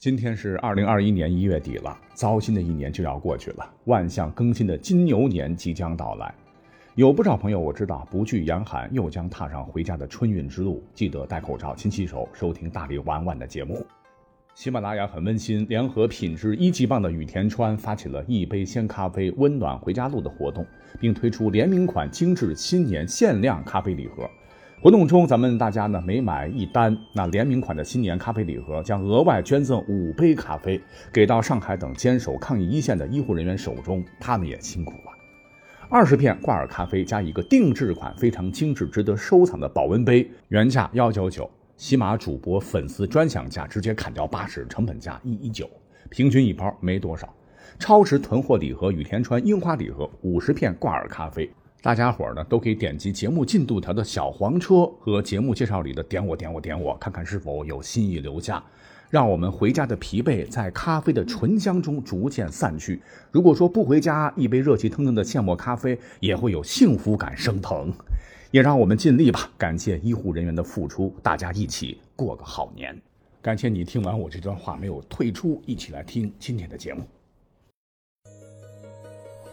今天是二零二一年一月底了，糟心的一年就要过去了，万象更新的金牛年即将到来。有不少朋友我知道不惧严寒，又将踏上回家的春运之路，记得戴口罩、勤洗手，收听大力晚晚的节目。喜马拉雅很温馨，联合品质一级棒的雨田川发起了一杯鲜咖啡温暖回家路的活动，并推出联名款精致新年限量咖啡礼盒。活动中，咱们大家呢每买一单，那联名款的新年咖啡礼盒将额外捐赠五杯咖啡，给到上海等坚守抗疫一线的医护人员手中，他们也辛苦了。二十片挂耳咖啡加一个定制款非常精致、值得收藏的保温杯，原价幺九九，喜马主播粉丝专享价直接砍掉八十，成本价一一九，平均一包没多少。超值囤货礼盒，雨田川樱花礼盒五十片挂耳咖啡。大家伙呢都可以点击节目进度条的小黄车和节目介绍里的点我点我点我，看看是否有心意留下，让我们回家的疲惫在咖啡的醇香中逐渐散去。如果说不回家，一杯热气腾腾的现磨咖啡也会有幸福感升腾。也让我们尽力吧，感谢医护人员的付出，大家一起过个好年。感谢你听完我这段话没有退出，一起来听今天的节目。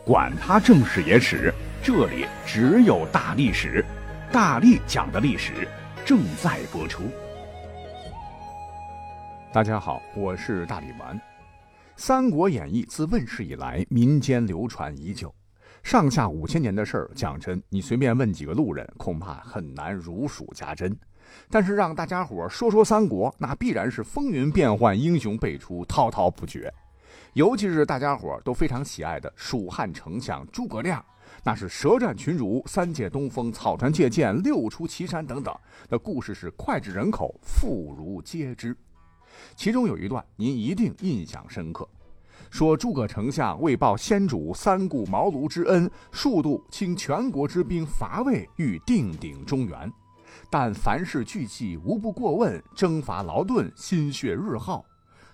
管他正史野史。这里只有大历史，大力讲的历史正在播出。大家好，我是大力丸。《三国演义》自问世以来，民间流传已久，上下五千年的事儿，讲真，你随便问几个路人，恐怕很难如数家珍。但是让大家伙说说三国，那必然是风云变幻，英雄辈出，滔滔不绝。尤其是大家伙都非常喜爱的蜀汉丞相诸葛亮。那是舌战群儒，三借东风，草船借箭，六出祁山等等。那故事是脍炙人口，妇孺皆知。其中有一段您一定印象深刻，说诸葛丞相为报先主三顾茅庐之恩，数度倾全国之兵伐魏，欲定鼎中原。但凡事俱细，无不过问，征伐劳顿，心血日耗。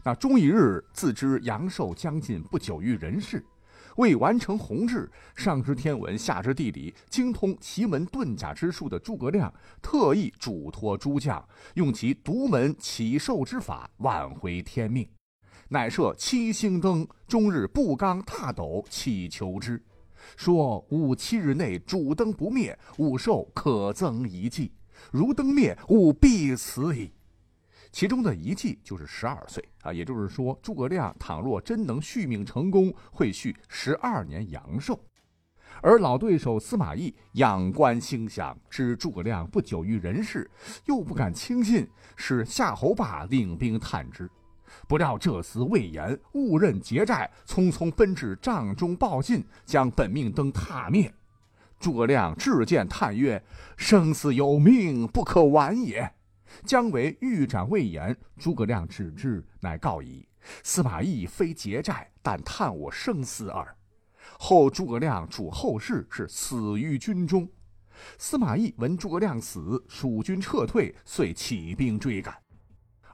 那终一日，自知阳寿将近，不久于人世。为完成宏志，上知天文，下知地理，精通奇门遁甲之术的诸葛亮，特意嘱托诸将，用其独门起寿之法挽回天命，乃设七星灯，终日不刚踏斗，祈求之。说吾七日内主灯不灭，吾寿可增一计；如灯灭，吾必死矣。其中的一计就是十二岁啊，也就是说，诸葛亮倘若真能续命成功，会续十二年阳寿。而老对手司马懿仰观星象，知诸葛亮不久于人世，又不敢轻信，使夏侯霸领兵探之。不料这厮未言，误认劫寨，匆匆奔至帐中报信，将本命灯踏灭。诸葛亮至见叹曰：“生死有命，不可挽也。”姜维欲斩魏延，诸葛亮止之，乃告矣：“司马懿非劫寨，但探我生死耳。”后诸葛亮主后事，是死于军中。司马懿闻诸葛亮死，蜀军撤退，遂起兵追赶。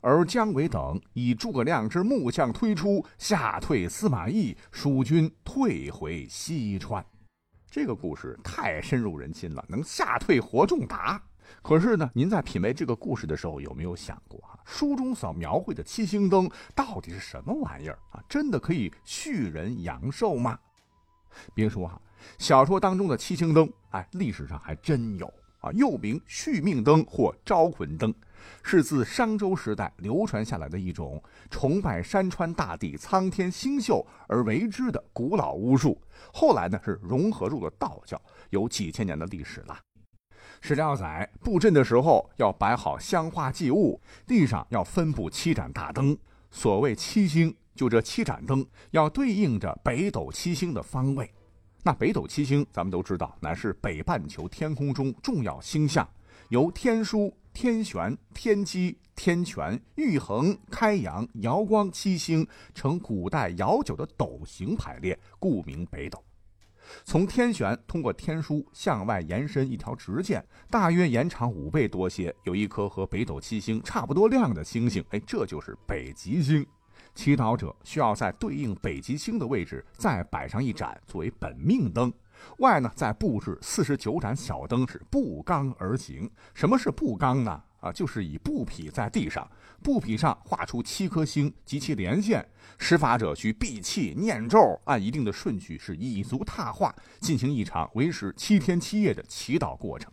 而姜维等以诸葛亮之木像推出，吓退司马懿，蜀军退回西川。这个故事太深入人心了，能吓退活仲达。可是呢，您在品味这个故事的时候，有没有想过啊？书中所描绘的七星灯到底是什么玩意儿啊？真的可以续人阳寿吗？别说哈，小说当中的七星灯，哎，历史上还真有啊，又名续命灯或招魂灯，是自商周时代流传下来的一种崇拜山川大地、苍天星宿而为之的古老巫术。后来呢，是融合入了道教，有几千年的历史了。史料载，布阵的时候要摆好香花祭物，地上要分布七盏大灯。所谓七星，就这七盏灯要对应着北斗七星的方位。那北斗七星，咱们都知道，乃是北半球天空中重要星象，由天枢、天璇、天机、天权、玉衡、开阳、瑶光七星呈古代瑶酒的斗形排列，故名北斗。从天璇通过天枢向外延伸一条直线，大约延长五倍多些，有一颗和北斗七星差不多亮的星星，哎，这就是北极星。祈祷者需要在对应北极星的位置再摆上一盏作为本命灯，外呢再布置四十九盏小灯，是不刚而行。什么是不刚呢？啊，就是以布匹在地上，布匹上画出七颗星及其连线，施法者需闭气念咒，按一定的顺序是以足踏画，进行一场为时七天七夜的祈祷过程。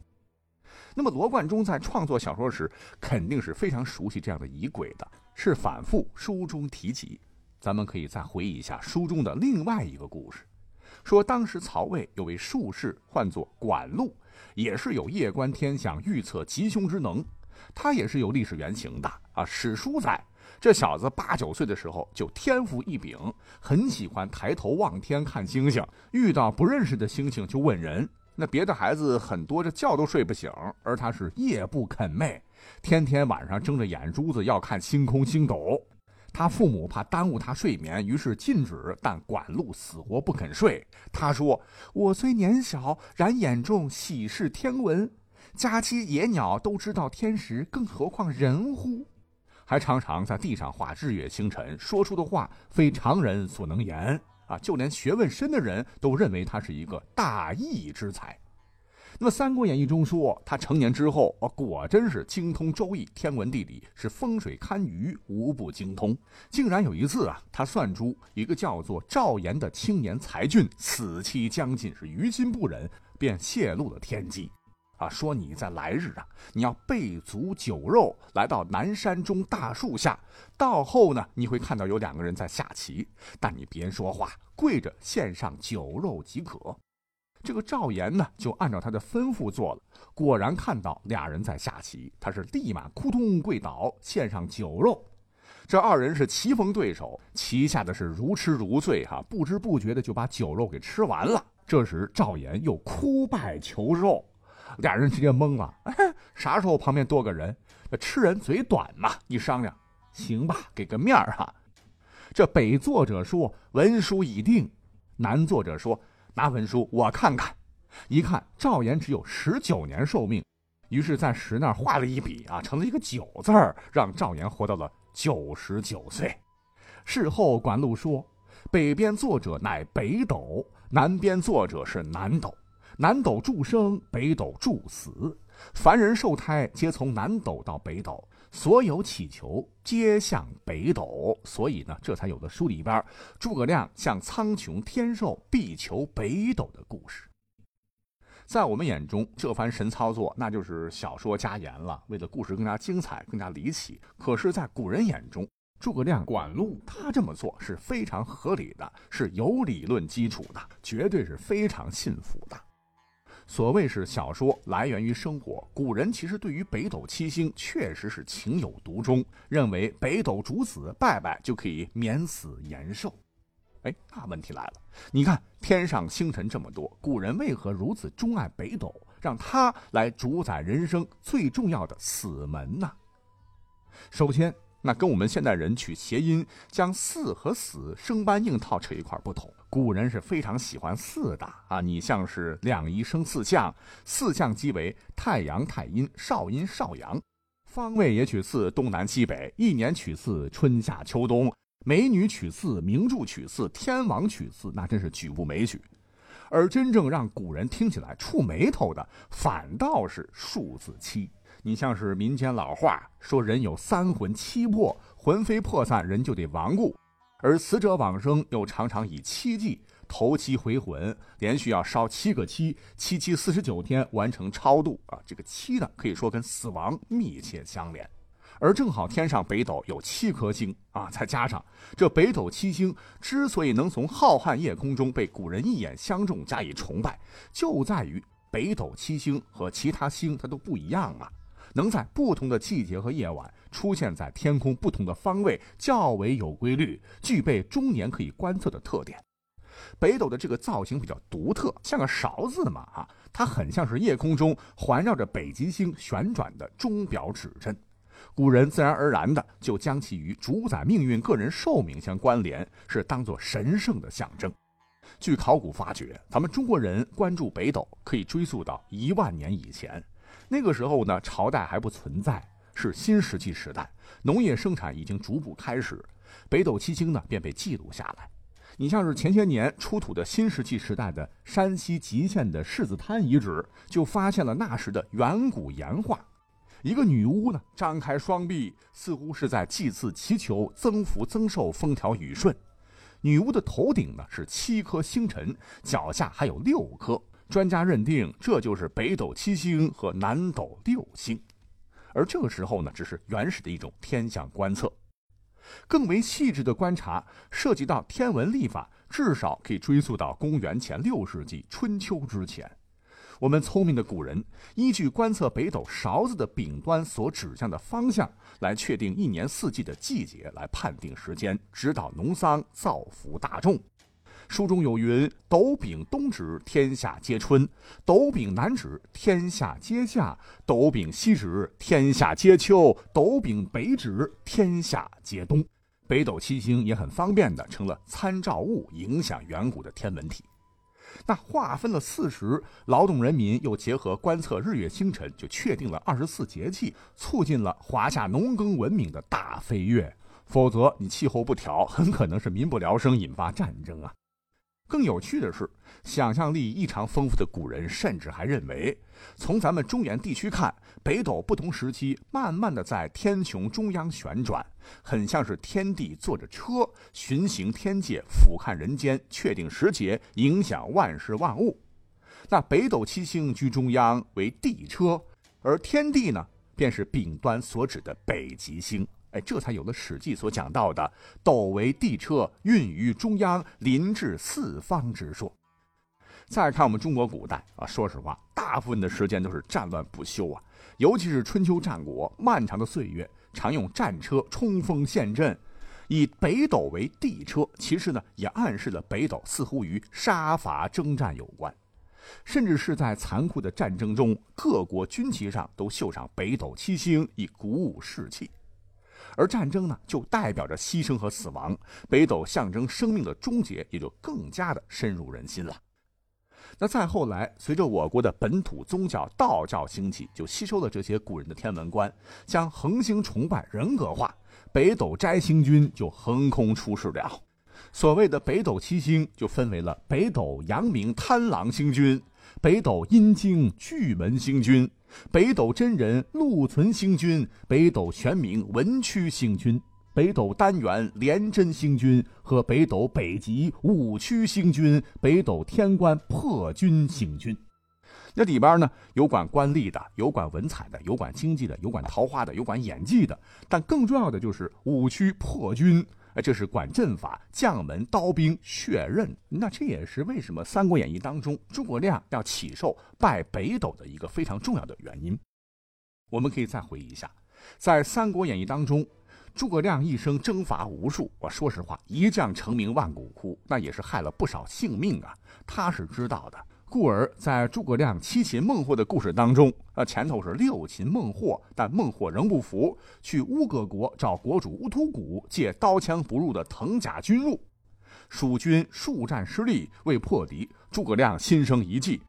那么罗贯中在创作小说时，肯定是非常熟悉这样的仪轨的，是反复书中提及。咱们可以再回忆一下书中的另外一个故事，说当时曹魏有位术士，唤作管路，也是有夜观天象、预测吉凶之能。他也是有历史原型的啊！史书载，这小子八九岁的时候就天赋异禀，很喜欢抬头望天看星星，遇到不认识的星星就问人。那别的孩子很多这觉都睡不醒，而他是夜不肯寐，天天晚上睁着眼珠子要看星空星斗。他父母怕耽误他睡眠，于是禁止，但管路死活不肯睡。他说：“我虽年小，然眼中喜视天文。”家鸡野鸟都知道天时，更何况人乎？还常常在地上画日月星辰，说出的话非常人所能言啊！就连学问深的人都认为他是一个大义之才。那么《三国演义》中说，他成年之后啊，果真是精通周易、天文地理，是风水堪舆，无不精通。竟然有一次啊，他算出一个叫做赵岩的青年才俊死期将近，是于心不忍，便泄露了天机。啊，说你在来日啊，你要备足酒肉，来到南山中大树下，到后呢，你会看到有两个人在下棋，但你别说话，跪着献上酒肉即可。这个赵岩呢，就按照他的吩咐做了，果然看到俩人在下棋，他是立马扑通跪倒，献上酒肉。这二人是棋逢对手，棋下的是如痴如醉，哈，不知不觉的就把酒肉给吃完了。这时赵岩又哭拜求肉。俩人直接懵了，啥时候旁边多个人？这吃人嘴短嘛，一商量，行吧，给个面儿哈。这北作者说文书已定，南作者说拿文书我看看。一看赵岩只有十九年寿命，于是，在石那儿画了一笔啊，成了一个九字儿，让赵岩活到了九十九岁。事后管路说，北边作者乃北斗，南边作者是南斗。南斗助生，北斗助死。凡人受胎，皆从南斗到北斗，所有祈求皆向北斗。所以呢，这才有了书里边诸葛亮向苍穹天寿必求北斗的故事。在我们眼中，这番神操作那就是小说加盐了，为了故事更加精彩、更加离奇。可是，在古人眼中，诸葛亮管路他这么做是非常合理的，是有理论基础的，绝对是非常信服的。所谓是小说来源于生活，古人其实对于北斗七星确实是情有独钟，认为北斗主子，拜拜就可以免死延寿。哎，那问题来了，你看天上星辰这么多，古人为何如此钟爱北斗，让他来主宰人生最重要的死门呢？首先。那跟我们现代人取谐音，将“四”和“死”生搬硬套扯一块不同。古人是非常喜欢“四”的啊，你像是两仪生四象，四象即为太阳、太阴、少阴、少阳，方位也取四，东南西北，一年取四，春夏秋冬，美女取四，名著取四，天王取四，那真是举步枚举。而真正让古人听起来触眉头的，反倒是数字七。你像是民间老话说，人有三魂七魄，魂飞魄散，人就得亡故；而死者往生又常常以七祭头七回魂，连续要烧七个七，七七四十九天完成超度啊！这个七呢，可以说跟死亡密切相连。而正好天上北斗有七颗星啊，再加上这北斗七星之所以能从浩瀚夜空中被古人一眼相中加以崇拜，就在于北斗七星和其他星它都不一样啊。能在不同的季节和夜晚出现在天空不同的方位，较为有规律，具备终年可以观测的特点。北斗的这个造型比较独特，像个勺子嘛，啊，它很像是夜空中环绕着北极星旋转的钟表指针。古人自然而然的就将其与主宰命运、个人寿命相关联，是当做神圣的象征。据考古发掘，咱们中国人关注北斗可以追溯到一万年以前。那个时候呢，朝代还不存在，是新石器时代，农业生产已经逐步开始，北斗七星呢便被记录下来。你像是前些年出土的新石器时代的山西吉县的柿子滩遗址，就发现了那时的远古岩画。一个女巫呢，张开双臂，似乎是在祭祀祈求增福增寿、风调雨顺。女巫的头顶呢是七颗星辰，脚下还有六颗。专家认定这就是北斗七星和南斗六星。而这个时候呢，只是原始的一种天象观测。更为细致的观察，涉及到天文历法，至少可以追溯到公元前六世纪春秋之前。我们聪明的古人依据观测北斗勺子的柄端所指向的方向，来确定一年四季的季节，来判定时间，指导农桑，造福大众。书中有云：“斗柄东指，天下皆春；斗柄南指，天下皆夏；斗柄西指，天下皆秋；斗柄北指，天下皆冬。”北斗七星也很方便的成了参照物，影响远古的天文体。那划分了四时，劳动人民又结合观测日月星辰，就确定了二十四节气，促进了华夏农耕文明的大飞跃。否则，你气候不调，很可能是民不聊生，引发战争啊。更有趣的是，想象力异常丰富的古人甚至还认为，从咱们中原地区看，北斗不同时期慢慢的在天穹中央旋转，很像是天帝坐着车巡行天界，俯瞰人间，确定时节，影响万事万物。那北斗七星居中央为地车，而天帝呢，便是柄端所指的北极星。这才有了《史记》所讲到的“斗为地车，运于中央，临至四方”之说。再看我们中国古代啊，说实话，大部分的时间都是战乱不休啊，尤其是春秋战国漫长的岁月，常用战车冲锋陷阵。以北斗为地车，其实呢，也暗示了北斗似乎与杀伐征战有关，甚至是在残酷的战争中，各国军旗上都绣上北斗七星，以鼓舞士气。而战争呢，就代表着牺牲和死亡，北斗象征生命的终结，也就更加的深入人心了。那再后来，随着我国的本土宗教道教兴起，就吸收了这些古人的天文观，将恒星崇拜人格化，北斗摘星君就横空出世了。所谓的北斗七星，就分为了北斗阳明贪狼星君、北斗阴经巨门星君。北斗真人禄存星君，北斗玄冥文曲星君，北斗单元廉贞星君和北斗北极武曲星君，北斗天官破军星君。那里边呢，有管官吏的，有管文采的，有管经济的，有管桃花的，有管演技的。但更重要的就是武曲破军，这是管阵法、将门、刀兵、血刃。那这也是为什么《三国演义》当中诸葛亮要起寿拜北斗的一个非常重要的原因。我们可以再回忆一下，在《三国演义》当中，诸葛亮一生征伐无数，我说实话，一将成名万骨枯，那也是害了不少性命啊，他是知道的。故而在诸葛亮七擒孟获的故事当中，呃，前头是六擒孟获，但孟获仍不服，去乌葛国找国主乌突古借刀枪不入的藤甲军入，蜀军数战失利，未破敌，诸葛亮心生一计，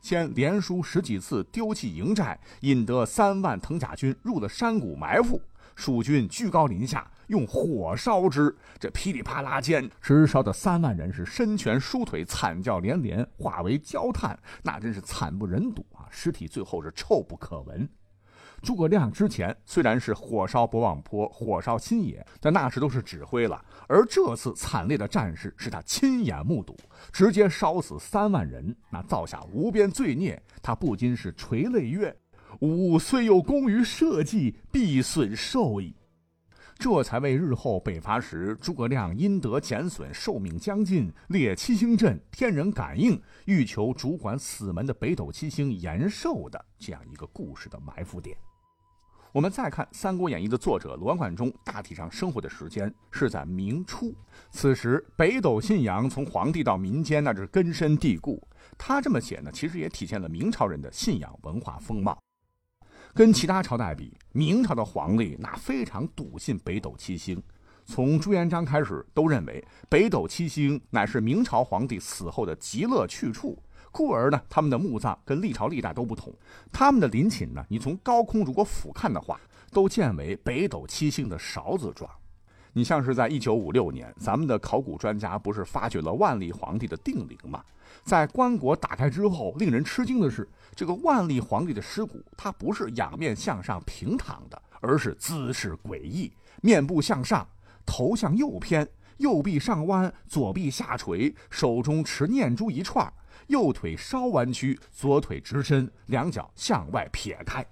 先连输十几次，丢弃营寨，引得三万藤甲军入了山谷埋伏。蜀军居高临下，用火烧之，这噼里啪啦间，直烧的三万人是身拳舒腿，惨叫连连，化为焦炭，那真是惨不忍睹啊！尸体最后是臭不可闻。诸葛亮之前虽然是火烧博望坡、火烧新野，但那时都是指挥了，而这次惨烈的战事是他亲眼目睹，直接烧死三万人，那造下无边罪孽，他不禁是垂泪曰。吾虽有功于社稷，必损寿矣。这才为日后北伐时，诸葛亮因得减损，寿命将近，列七星阵，天人感应，欲求主管死门的北斗七星延寿的这样一个故事的埋伏点。我们再看《三国演义》的作者罗贯中，大体上生活的时间是在明初，此时北斗信仰从皇帝到民间，那是根深蒂固。他这么写呢，其实也体现了明朝人的信仰文化风貌。跟其他朝代比，明朝的皇帝那非常笃信北斗七星，从朱元璋开始都认为北斗七星乃是明朝皇帝死后的极乐去处，故而呢，他们的墓葬跟历朝历代都不同，他们的陵寝呢，你从高空如果俯瞰的话，都建为北斗七星的勺子状。你像是在一九五六年，咱们的考古专家不是发掘了万历皇帝的定陵吗？在棺椁打开之后，令人吃惊的是，这个万历皇帝的尸骨，它不是仰面向上平躺的，而是姿势诡异，面部向上，头向右偏，右臂上弯，左臂下垂，手中持念珠一串，右腿稍弯曲，左腿直伸，两脚向外撇开。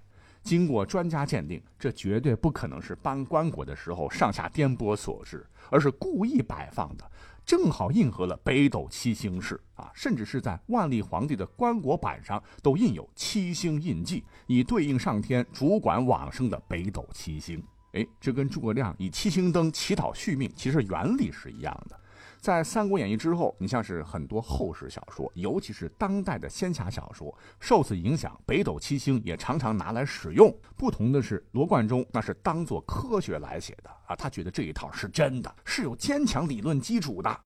经过专家鉴定，这绝对不可能是搬棺椁的时候上下颠簸所致，而是故意摆放的，正好应和了北斗七星式啊！甚至是在万历皇帝的棺椁板上都印有七星印记，以对应上天主管往生的北斗七星。哎，这跟诸葛亮以七星灯祈祷续命，其实原理是一样的。在《三国演义》之后，你像是很多后世小说，尤其是当代的仙侠小说，受此影响，北斗七星也常常拿来使用。不同的是，罗贯中那是当做科学来写的啊，他觉得这一套是真的，是有坚强理论基础的。